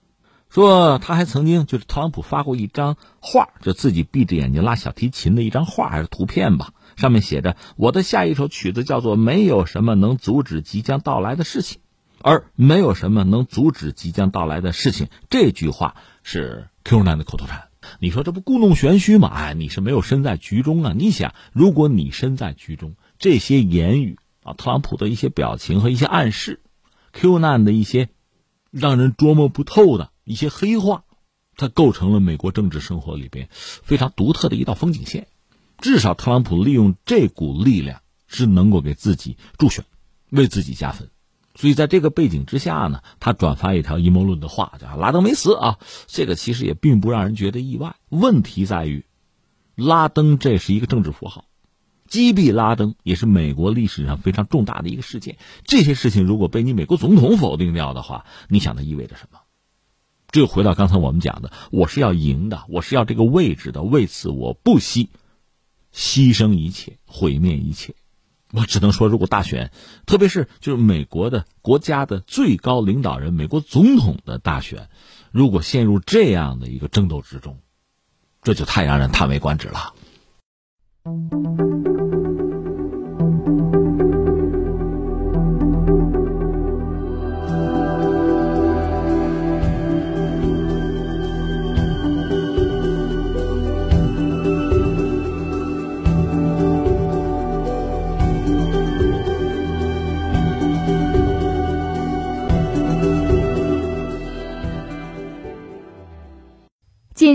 说他还曾经就是特朗普发过一张画，就自己闭着眼睛拉小提琴的一张画还是图片吧。上面写着：“我的下一首曲子叫做《没有什么能阻止即将到来的事情》，而没有什么能阻止即将到来的事情。”这句话是 Q 男的口头禅。你说这不故弄玄虚吗？哎，你是没有身在局中啊！你想，如果你身在局中，这些言语啊，特朗普的一些表情和一些暗示，Q 男的一些让人捉摸不透的一些黑话，它构成了美国政治生活里边非常独特的一道风景线。至少，特朗普利用这股力量是能够给自己助选，为自己加分。所以，在这个背景之下呢，他转发一条阴谋论的话，叫“拉登没死”啊。这个其实也并不让人觉得意外。问题在于，拉登这是一个政治符号，击毙拉登也是美国历史上非常重大的一个事件。这些事情如果被你美国总统否定掉的话，你想它意味着什么？这回到刚才我们讲的，我是要赢的，我是要这个位置的，为此我不惜。牺牲一切，毁灭一切，我只能说，如果大选，特别是就是美国的国家的最高领导人，美国总统的大选，如果陷入这样的一个争斗之中，这就太让人叹为观止了。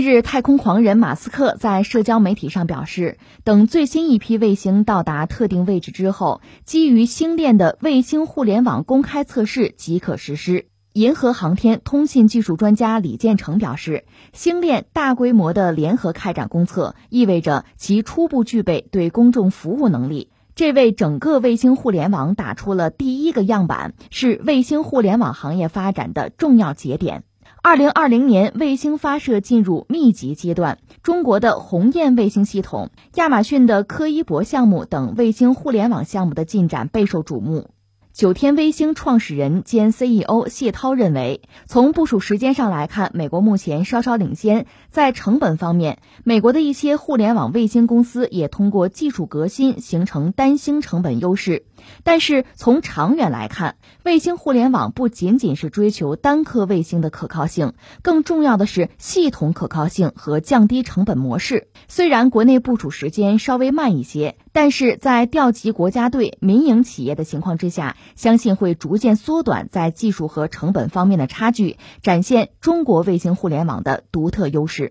近日，太空狂人马斯克在社交媒体上表示，等最新一批卫星到达特定位置之后，基于星链的卫星互联网公开测试即可实施。银河航天通信技术专家李建成表示，星链大规模的联合开展公测，意味着其初步具备对公众服务能力，这为整个卫星互联网打出了第一个样板，是卫星互联网行业发展的重要节点。二零二零年，卫星发射进入密集阶段。中国的鸿雁卫星系统、亚马逊的柯伊伯项目等卫星互联网项目的进展备受瞩目。九天卫星创始人兼 CEO 谢涛认为，从部署时间上来看，美国目前稍稍领先。在成本方面，美国的一些互联网卫星公司也通过技术革新形成单星成本优势。但是从长远来看，卫星互联网不仅仅是追求单颗卫星的可靠性，更重要的是系统可靠性和降低成本模式。虽然国内部署时间稍微慢一些。但是在调集国家队、民营企业的情况之下，相信会逐渐缩短在技术和成本方面的差距，展现中国卫星互联网的独特优势。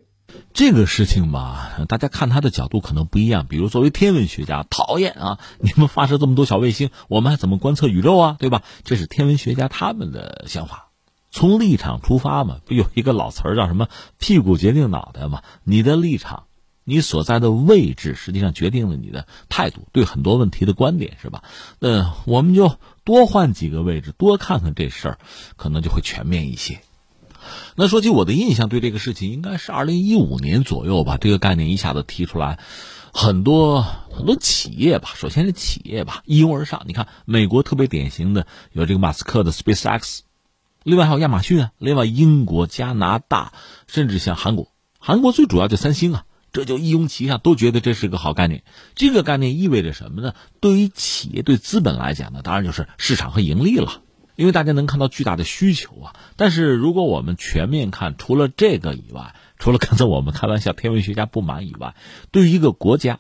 这个事情吧，大家看他的角度可能不一样。比如作为天文学家，讨厌啊，你们发射这么多小卫星，我们还怎么观测宇宙啊？对吧？这是天文学家他们的想法。从立场出发嘛，不有一个老词儿叫什么“屁股决定脑袋”嘛？你的立场。你所在的位置实际上决定了你的态度，对很多问题的观点，是吧？那我们就多换几个位置，多看看这事儿，可能就会全面一些。那说起我的印象，对这个事情应该是二零一五年左右吧，这个概念一下子提出来，很多很多企业吧，首先是企业吧，一拥而上。你看，美国特别典型的有这个马斯克的 SpaceX，另外还有亚马逊啊，另外英国、加拿大，甚至像韩国，韩国最主要就三星啊。这就一拥齐上，都觉得这是个好概念。这个概念意味着什么呢？对于企业、对资本来讲呢，当然就是市场和盈利了，因为大家能看到巨大的需求啊。但是如果我们全面看，除了这个以外，除了刚才我们开玩笑天文学家不满以外，对于一个国家，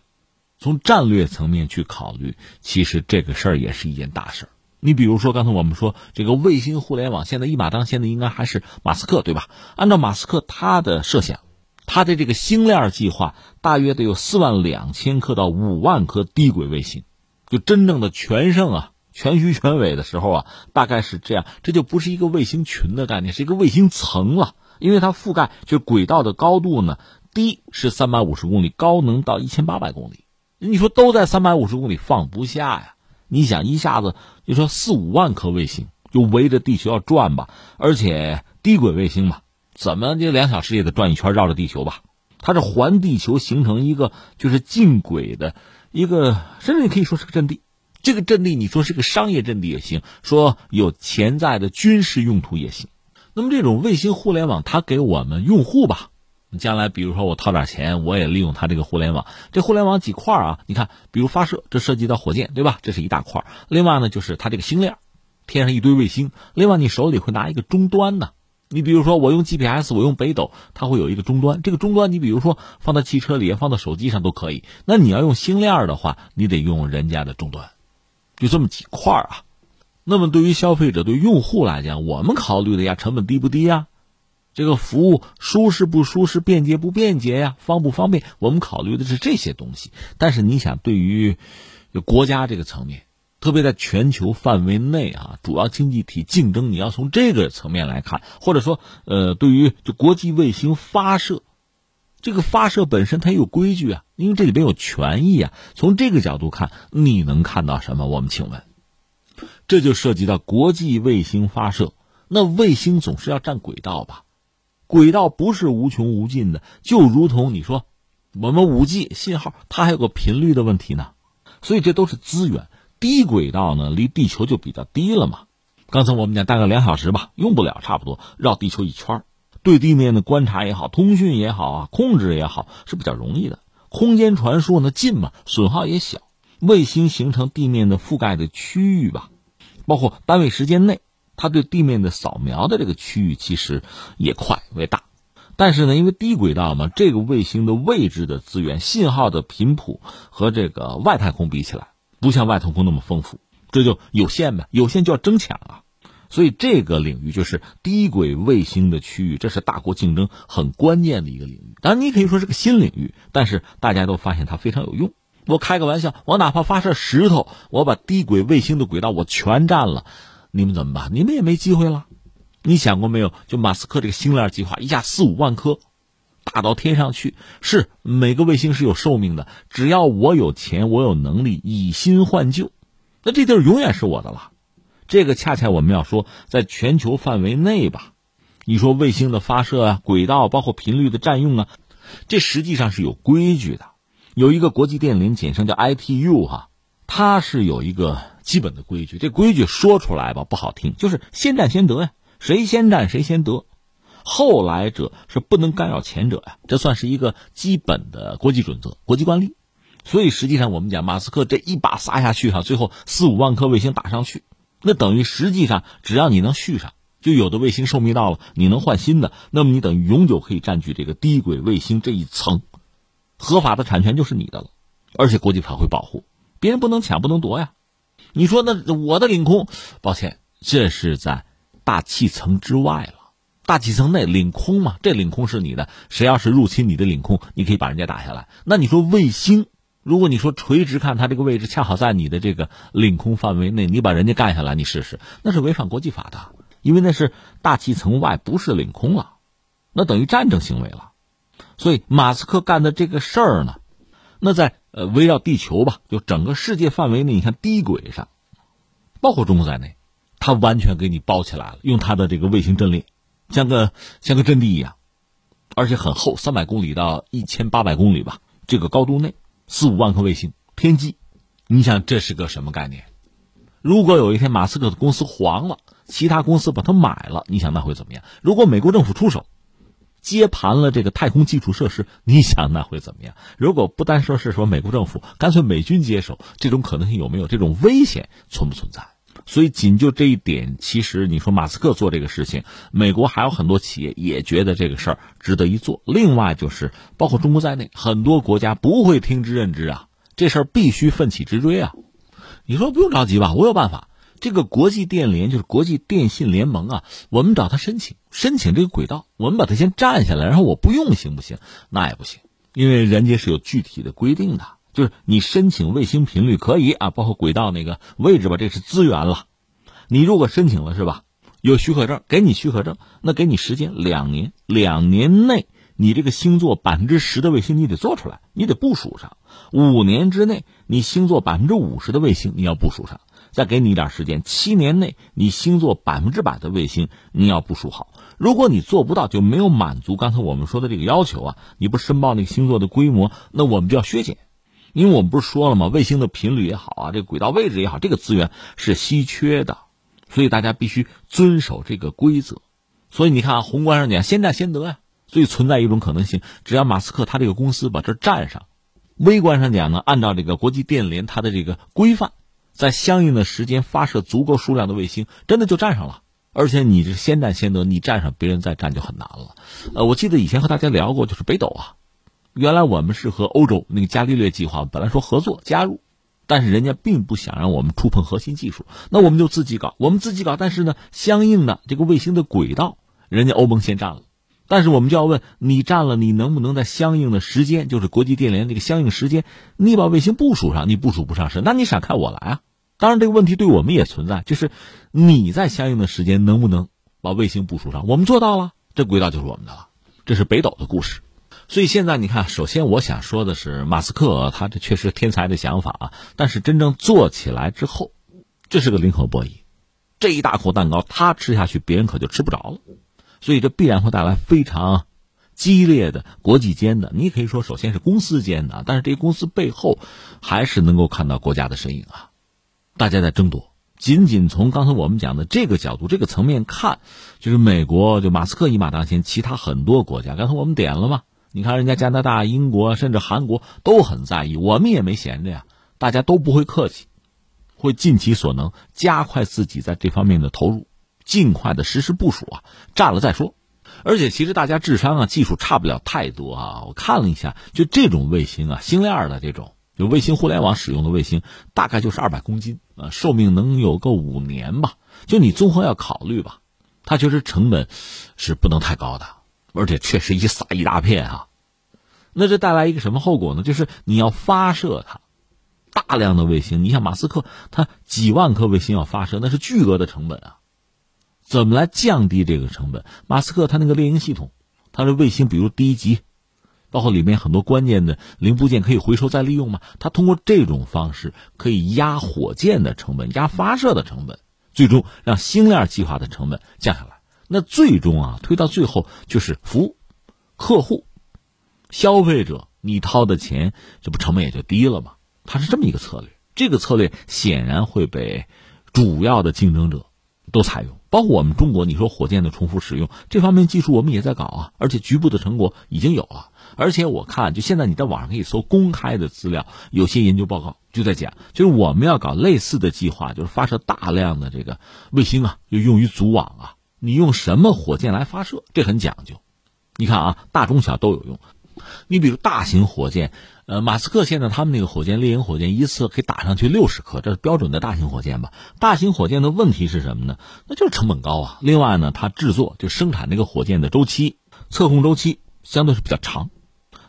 从战略层面去考虑，其实这个事儿也是一件大事儿。你比如说，刚才我们说这个卫星互联网，现在一马当先的应该还是马斯克，对吧？按照马斯克他的设想。他的这个星链计划大约得有四万两千颗到五万颗低轨卫星，就真正的全盛啊、全虚全伪的时候啊，大概是这样。这就不是一个卫星群的概念，是一个卫星层了，因为它覆盖就轨道的高度呢，低是三百五十公里，高能到一千八百公里。你说都在三百五十公里放不下呀？你想一下子就说四五万颗卫星就围着地球要转吧，而且低轨卫星嘛，怎么这两小时也得转一圈绕着地球吧？它是环地球形成一个就是近轨的一个，甚至你可以说是个阵地。这个阵地你说是个商业阵地也行，说有潜在的军事用途也行。那么这种卫星互联网，它给我们用户吧，将来比如说我掏点钱，我也利用它这个互联网。这互联网几块啊？你看，比如发射，这涉及到火箭，对吧？这是一大块。另外呢，就是它这个星链，天上一堆卫星。另外，你手里会拿一个终端呢。你比如说，我用 GPS，我用北斗，它会有一个终端。这个终端，你比如说放在汽车里，放到手机上都可以。那你要用星链的话，你得用人家的终端。就这么几块啊。那么对于消费者、对用户来讲，我们考虑的呀，成本低不低呀？这个服务舒适不舒适、便捷不便捷呀？方不方便？我们考虑的是这些东西。但是你想，对于国家这个层面。特别在全球范围内啊，主要经济体竞争，你要从这个层面来看，或者说，呃，对于就国际卫星发射，这个发射本身它有规矩啊，因为这里边有权益啊。从这个角度看，你能看到什么？我们请问，这就涉及到国际卫星发射，那卫星总是要占轨道吧？轨道不是无穷无尽的，就如同你说，我们五 G 信号它还有个频率的问题呢，所以这都是资源。低轨道呢，离地球就比较低了嘛。刚才我们讲大概两小时吧，用不了，差不多绕地球一圈对地面的观察也好，通讯也好啊，控制也好是比较容易的。空间传输呢近嘛，损耗也小。卫星形成地面的覆盖的区域吧，包括单位时间内，它对地面的扫描的这个区域其实也快为大。但是呢，因为低轨道嘛，这个卫星的位置的资源、信号的频谱和这个外太空比起来。不像外太空那么丰富，这就有限呗，有限就要争抢啊，所以这个领域就是低轨卫星的区域，这是大国竞争很关键的一个领域。当然，你可以说是个新领域，但是大家都发现它非常有用。我开个玩笑，我哪怕发射石头，我把低轨卫星的轨道我全占了，你们怎么办？你们也没机会了。你想过没有？就马斯克这个星链计划，一下四五万颗。打到天上去，是每个卫星是有寿命的。只要我有钱，我有能力以新换旧，那这地儿永远是我的了。这个恰恰我们要说，在全球范围内吧，你说卫星的发射啊、轨道包括频率的占用啊，这实际上是有规矩的。有一个国际电联，简称叫 ITU 哈，它是有一个基本的规矩。这规矩说出来吧不好听，就是先占先得呀，谁先占谁先得。后来者是不能干扰前者呀，这算是一个基本的国际准则、国际惯例。所以实际上，我们讲马斯克这一把撒下去哈，最后四五万颗卫星打上去，那等于实际上只要你能续上，就有的卫星寿命到了，你能换新的，那么你等于永久可以占据这个低轨卫星这一层，合法的产权就是你的了，而且国际法会保护，别人不能抢，不能夺呀。你说那我的领空，抱歉，这是在大气层之外了。大气层内领空嘛，这领空是你的。谁要是入侵你的领空，你可以把人家打下来。那你说卫星，如果你说垂直看它这个位置恰好在你的这个领空范围内，你把人家干下来，你试试，那是违反国际法的，因为那是大气层外，不是领空了，那等于战争行为了。所以马斯克干的这个事儿呢，那在呃围绕地球吧，就整个世界范围内，你看低轨上，包括中国在内，他完全给你包起来了，用他的这个卫星阵列。像个像个阵地一样，而且很厚，三百公里到一千八百公里吧。这个高度内，四五万颗卫星，天机，你想这是个什么概念？如果有一天马斯克的公司黄了，其他公司把它买了，你想那会怎么样？如果美国政府出手接盘了这个太空基础设施，你想那会怎么样？如果不单说是说美国政府，干脆美军接手，这种可能性有没有？这种危险存不存在？所以，仅就这一点，其实你说马斯克做这个事情，美国还有很多企业也觉得这个事儿值得一做。另外，就是包括中国在内，很多国家不会听之任之啊，这事儿必须奋起直追啊。你说不用着急吧？我有办法。这个国际电联就是国际电信联盟啊，我们找他申请，申请这个轨道，我们把它先占下来，然后我不用行不行？那也不行，因为人家是有具体的规定的。就是你申请卫星频率可以啊，包括轨道那个位置吧，这是资源了。你如果申请了是吧？有许可证，给你许可证，那给你时间两年，两年内你这个星座百分之十的卫星你得做出来，你得部署上。五年之内，你星座百分之五十的卫星你要部署上。再给你一点时间，七年内你星座百分之百的卫星你要部署好。如果你做不到，就没有满足刚才我们说的这个要求啊，你不申报那个星座的规模，那我们就要削减。因为我们不是说了吗？卫星的频率也好啊，这个轨道位置也好，这个资源是稀缺的，所以大家必须遵守这个规则。所以你看啊，宏观上讲，先占先得呀。所以存在一种可能性，只要马斯克他这个公司把这占上，微观上讲呢，按照这个国际电联它的这个规范。在相应的时间发射足够数量的卫星，真的就占上了。而且你是先占先得，你占上别人再占就很难了。呃，我记得以前和大家聊过，就是北斗啊，原来我们是和欧洲那个伽利略计划本来说合作加入，但是人家并不想让我们触碰核心技术，那我们就自己搞，我们自己搞。但是呢，相应的这个卫星的轨道，人家欧盟先占了。但是我们就要问你占了，你能不能在相应的时间，就是国际电联这个相应时间，你把卫星部署上？你部署不上是，那你闪开我来啊！当然，这个问题对我们也存在，就是你在相应的时间能不能把卫星部署上？我们做到了，这轨道就是我们的了。这是北斗的故事。所以现在你看，首先我想说的是，马斯克他这确实天才的想法啊，但是真正做起来之后，这是个零和博弈，这一大口蛋糕他吃下去，别人可就吃不着了。所以这必然会带来非常激烈的国际间的，你可以说首先是公司间的，但是这些公司背后还是能够看到国家的身影啊，大家在争夺。仅仅从刚才我们讲的这个角度、这个层面看，就是美国就马斯克一马当先，其他很多国家，刚才我们点了嘛？你看人家加拿大、英国甚至韩国都很在意，我们也没闲着呀，大家都不会客气，会尽其所能加快自己在这方面的投入。尽快的实施部署啊，占了再说。而且其实大家智商啊、技术差不了太多啊。我看了一下，就这种卫星啊，星链的这种，就卫星互联网使用的卫星，大概就是二百公斤啊，寿命能有个五年吧。就你综合要考虑吧，它确实成本是不能太高的，而且确实一撒一大片啊。那这带来一个什么后果呢？就是你要发射它。大量的卫星，你像马斯克，他几万颗卫星要发射，那是巨额的成本啊。怎么来降低这个成本？马斯克他那个猎鹰系统，他的卫星，比如第一级，包括里面很多关键的零部件可以回收再利用吗？他通过这种方式可以压火箭的成本，压发射的成本，最终让星链计划的成本降下来。那最终啊，推到最后就是服务客户、消费者，你掏的钱，这不成本也就低了吗？他是这么一个策略。这个策略显然会被主要的竞争者都采用。包括我们中国，你说火箭的重复使用这方面技术，我们也在搞啊，而且局部的成果已经有了。而且我看，就现在你在网上可以搜公开的资料，有些研究报告就在讲，就是我们要搞类似的计划，就是发射大量的这个卫星啊，就用于组网啊。你用什么火箭来发射，这很讲究。你看啊，大中小都有用。你比如大型火箭。呃，马斯克现在他们那个火箭猎鹰火箭一次可以打上去六十颗，这是标准的大型火箭吧？大型火箭的问题是什么呢？那就是成本高啊。另外呢，它制作就生产这个火箭的周期、测控周期相对是比较长，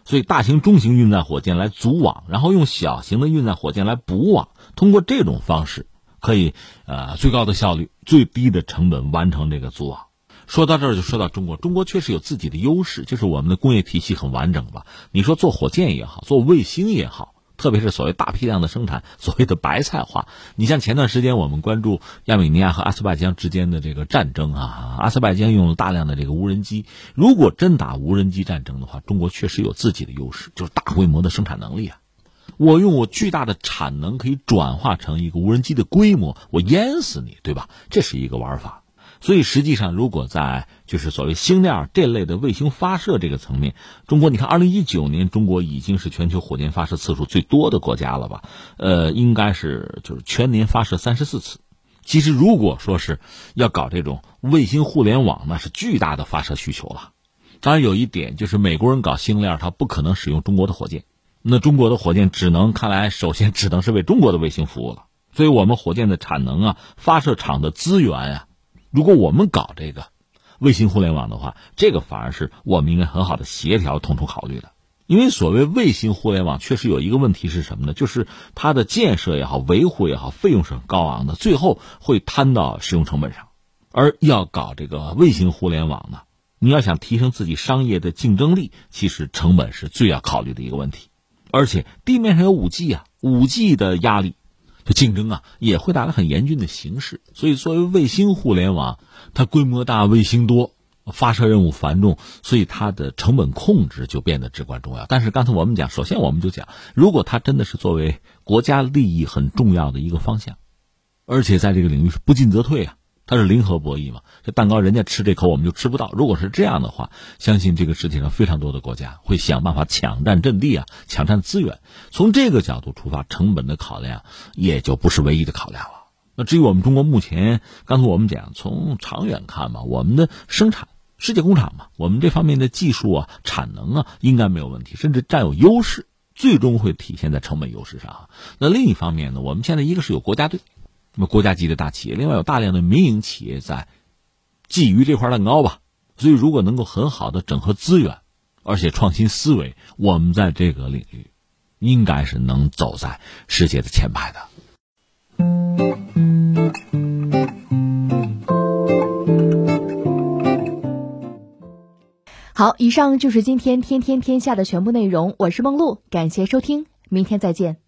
所以大型、中型运载火箭来组网，然后用小型的运载火箭来补网，通过这种方式可以呃最高的效率、最低的成本完成这个组网。说到这儿就说到中国，中国确实有自己的优势，就是我们的工业体系很完整吧。你说做火箭也好，做卫星也好，特别是所谓大批量的生产，所谓的白菜化。你像前段时间我们关注亚美尼亚和阿塞拜疆之间的这个战争啊，阿塞拜疆用了大量的这个无人机。如果真打无人机战争的话，中国确实有自己的优势，就是大规模的生产能力啊。我用我巨大的产能可以转化成一个无人机的规模，我淹死你，对吧？这是一个玩法。所以实际上，如果在就是所谓星链这类的卫星发射这个层面，中国你看，二零一九年中国已经是全球火箭发射次数最多的国家了吧？呃，应该是就是全年发射三十四次。其实如果说是要搞这种卫星互联网，那是巨大的发射需求了。当然有一点就是美国人搞星链，他不可能使用中国的火箭，那中国的火箭只能看来首先只能是为中国的卫星服务了。所以我们火箭的产能啊，发射场的资源啊。如果我们搞这个卫星互联网的话，这个反而是我们应该很好的协调统筹考虑的。因为所谓卫星互联网，确实有一个问题是什么呢？就是它的建设也好，维护也好，费用是很高昂的，最后会摊到使用成本上。而要搞这个卫星互联网呢，你要想提升自己商业的竞争力，其实成本是最要考虑的一个问题。而且地面上有五 G 啊，五 G 的压力，这竞争啊也会带来很严峻的形势。所以，作为卫星互联网，它规模大、卫星多、发射任务繁重，所以它的成本控制就变得至关重要。但是刚才我们讲，首先我们就讲，如果它真的是作为国家利益很重要的一个方向，而且在这个领域是不进则退啊。它是零和博弈嘛？这蛋糕人家吃这口，我们就吃不到。如果是这样的话，相信这个世界上非常多的国家会想办法抢占阵地啊，抢占资源。从这个角度出发，成本的考量也就不是唯一的考量了。那至于我们中国目前，刚才我们讲，从长远看嘛，我们的生产世界工厂嘛，我们这方面的技术啊、产能啊，应该没有问题，甚至占有优势，最终会体现在成本优势上。那另一方面呢，我们现在一个是有国家队。那么国家级的大企业，另外有大量的民营企业在觊觎这块蛋糕吧，所以如果能够很好的整合资源，而且创新思维，我们在这个领域应该是能走在世界的前排的。好，以上就是今天天天天下的全部内容，我是梦露，感谢收听，明天再见。